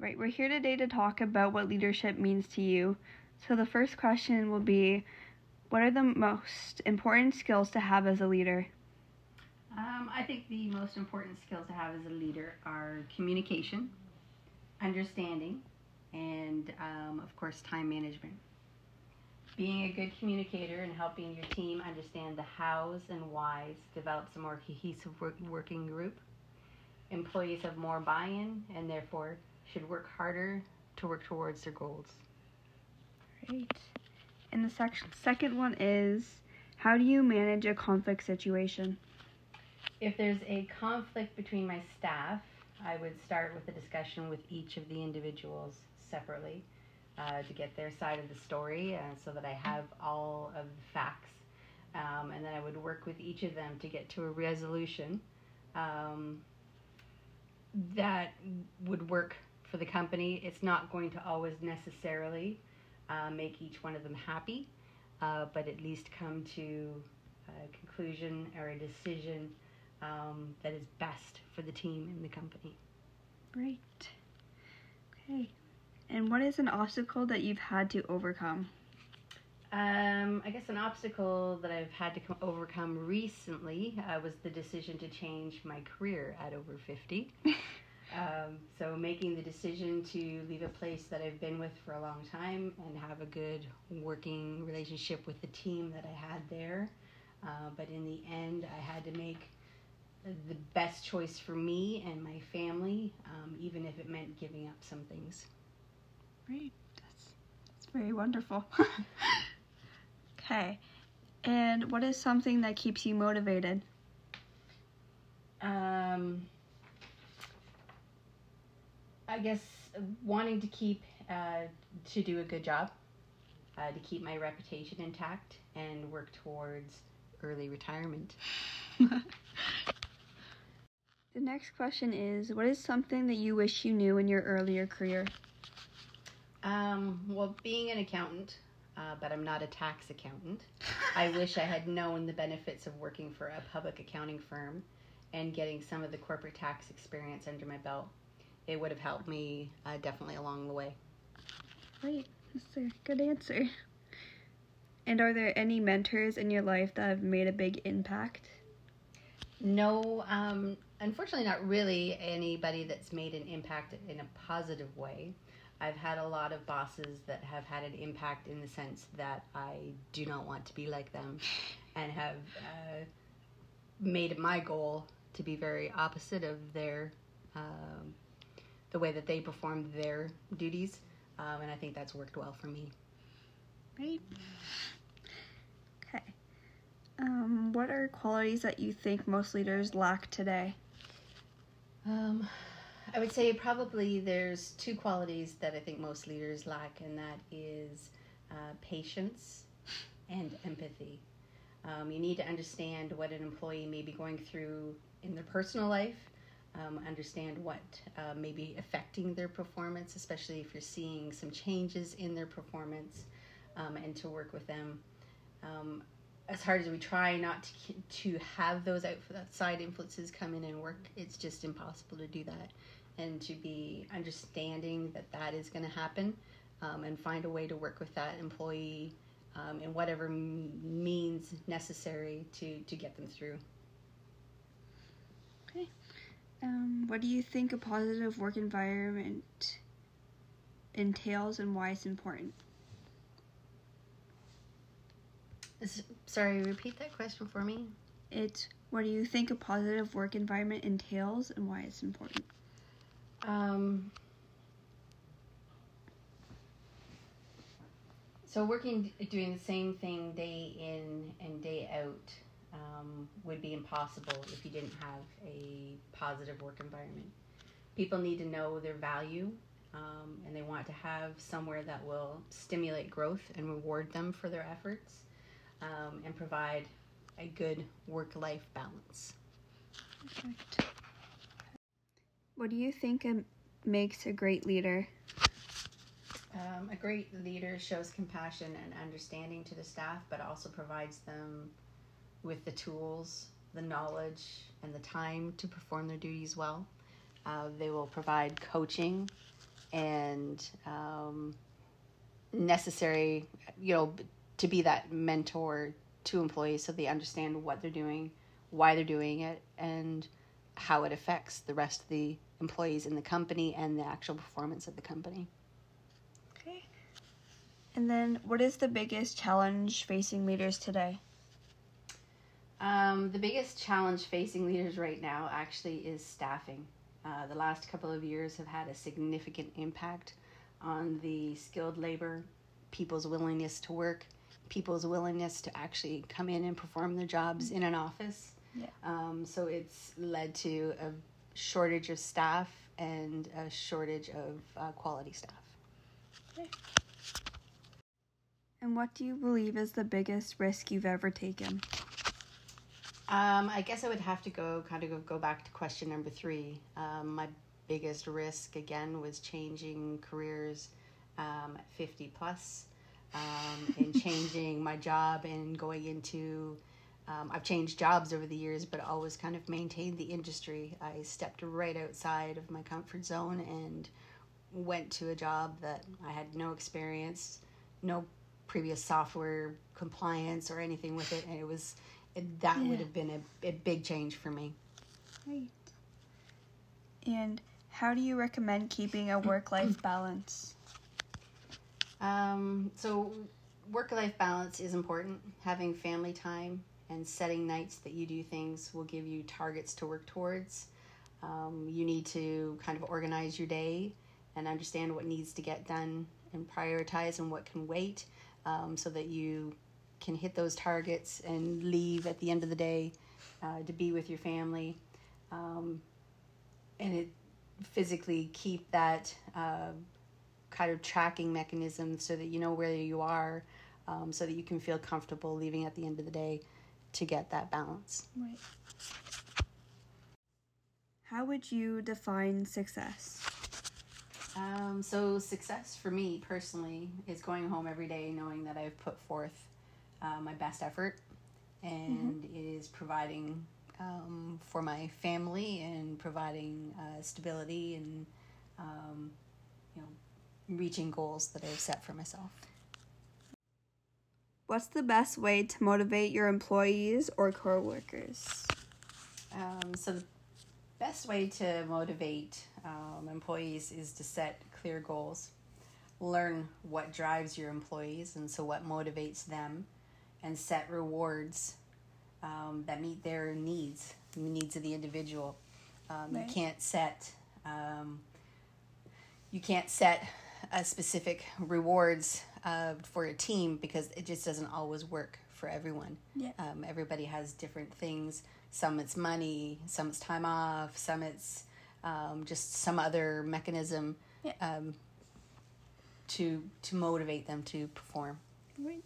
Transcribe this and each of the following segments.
Right, we're here today to talk about what leadership means to you. So, the first question will be What are the most important skills to have as a leader? Um, I think the most important skills to have as a leader are communication, understanding, and um, of course, time management. Being a good communicator and helping your team understand the hows and whys develops a more cohesive work, working group. Employees have more buy in and therefore should work harder to work towards their goals. Great. And the sec- second one is How do you manage a conflict situation? If there's a conflict between my staff, I would start with a discussion with each of the individuals separately uh, to get their side of the story uh, so that I have all of the facts. Um, and then I would work with each of them to get to a resolution um, that would work for the company. It's not going to always necessarily uh, make each one of them happy, uh, but at least come to a conclusion or a decision um, that is best for the team and the company. Great. Okay. And what is an obstacle that you've had to overcome? Um, I guess an obstacle that I've had to come, overcome recently uh, was the decision to change my career at over 50. um, so, making the decision to leave a place that I've been with for a long time and have a good working relationship with the team that I had there. Uh, but in the end, I had to make the best choice for me and my family, um, even if it meant giving up some things. Great. That's, that's very wonderful. okay. And what is something that keeps you motivated? Um, I guess wanting to keep uh, to do a good job, uh, to keep my reputation intact, and work towards early retirement. The next question is What is something that you wish you knew in your earlier career? Um, well, being an accountant, uh, but I'm not a tax accountant, I wish I had known the benefits of working for a public accounting firm and getting some of the corporate tax experience under my belt. It would have helped me uh, definitely along the way. Great. That's a good answer. And are there any mentors in your life that have made a big impact? No, um, unfortunately, not really anybody that's made an impact in a positive way. I've had a lot of bosses that have had an impact in the sense that I do not want to be like them and have uh, made it my goal to be very opposite of their um, the way that they performed their duties um, and I think that's worked well for me. Great. Okay. Um, what are qualities that you think most leaders lack today? Um, I would say probably there's two qualities that I think most leaders lack, and that is uh, patience and empathy. Um, you need to understand what an employee may be going through in their personal life, um, understand what uh, may be affecting their performance, especially if you're seeing some changes in their performance, um, and to work with them. Um, as hard as we try not to, to have those outside influences come in and work, it's just impossible to do that. And to be understanding that that is going to happen um, and find a way to work with that employee um, in whatever means necessary to, to get them through. Um, what do you think a positive work environment entails and why it's important? S- Sorry, repeat that question for me. It's what do you think a positive work environment entails and why it's important? Um, so working, doing the same thing day in and day out um, would be impossible if you didn't have a positive work environment. People need to know their value um, and they want to have somewhere that will stimulate growth and reward them for their efforts um, and provide a good work life balance. Perfect. What do you think makes a great leader? Um, a great leader shows compassion and understanding to the staff, but also provides them with the tools, the knowledge, and the time to perform their duties well. Uh, they will provide coaching and um, necessary, you know, to be that mentor to employees so they understand what they're doing, why they're doing it, and how it affects the rest of the employees in the company and the actual performance of the company. Okay. And then, what is the biggest challenge facing leaders today? Um, the biggest challenge facing leaders right now actually is staffing. Uh, the last couple of years have had a significant impact on the skilled labor, people's willingness to work, people's willingness to actually come in and perform their jobs in an office. Yeah. Um, so it's led to a shortage of staff and a shortage of uh, quality staff. And what do you believe is the biggest risk you've ever taken? Um, I guess I would have to go kind of go back to question number three. Um, my biggest risk again was changing careers um, at 50 plus, um, and changing my job and going into. Um, I've changed jobs over the years, but always kind of maintained the industry. I stepped right outside of my comfort zone and went to a job that I had no experience, no previous software compliance or anything with it, and it was it, that Yeah. would have been a, a big change for me. Right. And how do you recommend keeping a work life balance? Um, so, work life balance is important. Having family time and setting nights that you do things will give you targets to work towards. Um, you need to kind of organize your day and understand what needs to get done and prioritize and what can wait um, so that you can hit those targets and leave at the end of the day uh, to be with your family. Um, and it physically keep that uh, kind of tracking mechanism so that you know where you are, um, so that you can feel comfortable leaving at the end of the day to get that balance. Right. How would you define success? Um, so success for me personally is going home every day knowing that I've put forth uh, my best effort, and it is providing um, for my family and providing uh, stability and um, you know reaching goals that I've set for myself. What's the best way to motivate your employees or coworkers? Um, so the best way to motivate um, employees is to set clear goals, learn what drives your employees, and so what motivates them, and set rewards um, that meet their needs, the needs of the individual. Um, Right. You can't set um, you can't set a specific rewards uh, for a team because it just doesn't always work for everyone. Yeah. Um, everybody has different things. Some it's money, some it's time off, some it's um, just some other mechanism Yeah. um, to to motivate them to perform. Right.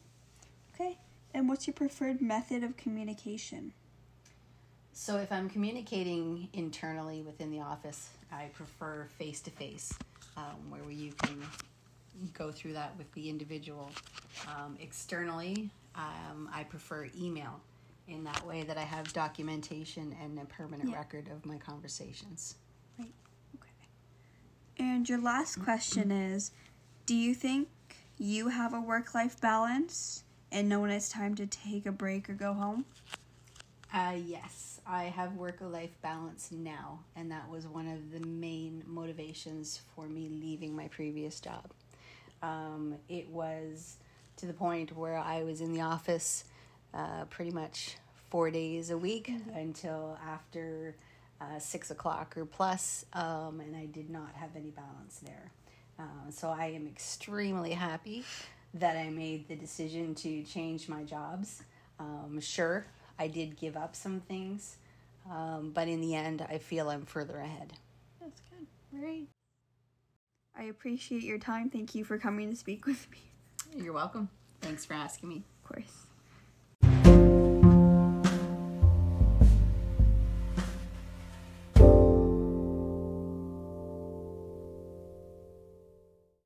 Okay. And what's your preferred method of communication? So if I'm communicating internally within the office, I prefer face to face, where you can go through that with the individual. Um, externally, um, I prefer email. In that way, that I have documentation and a permanent Yeah. record of my conversations. Right. Okay. And your last question is Do you think you have a work life balance and know when it's time to take a break or go home? Uh, yes, I have work life balance now, and that was one of the main motivations for me leaving my previous job. Um, it was to the point where I was in the office uh, pretty much four days a week until after uh, six o'clock or plus, um, and I did not have any balance there. Um, so I am extremely happy that I made the decision to change my jobs. Um, sure, I did give up some things, um, but in the end, I feel I'm further ahead. That's good. Great. I appreciate your time. Thank you for coming to speak with me. You're welcome. Thanks for asking me. Of course.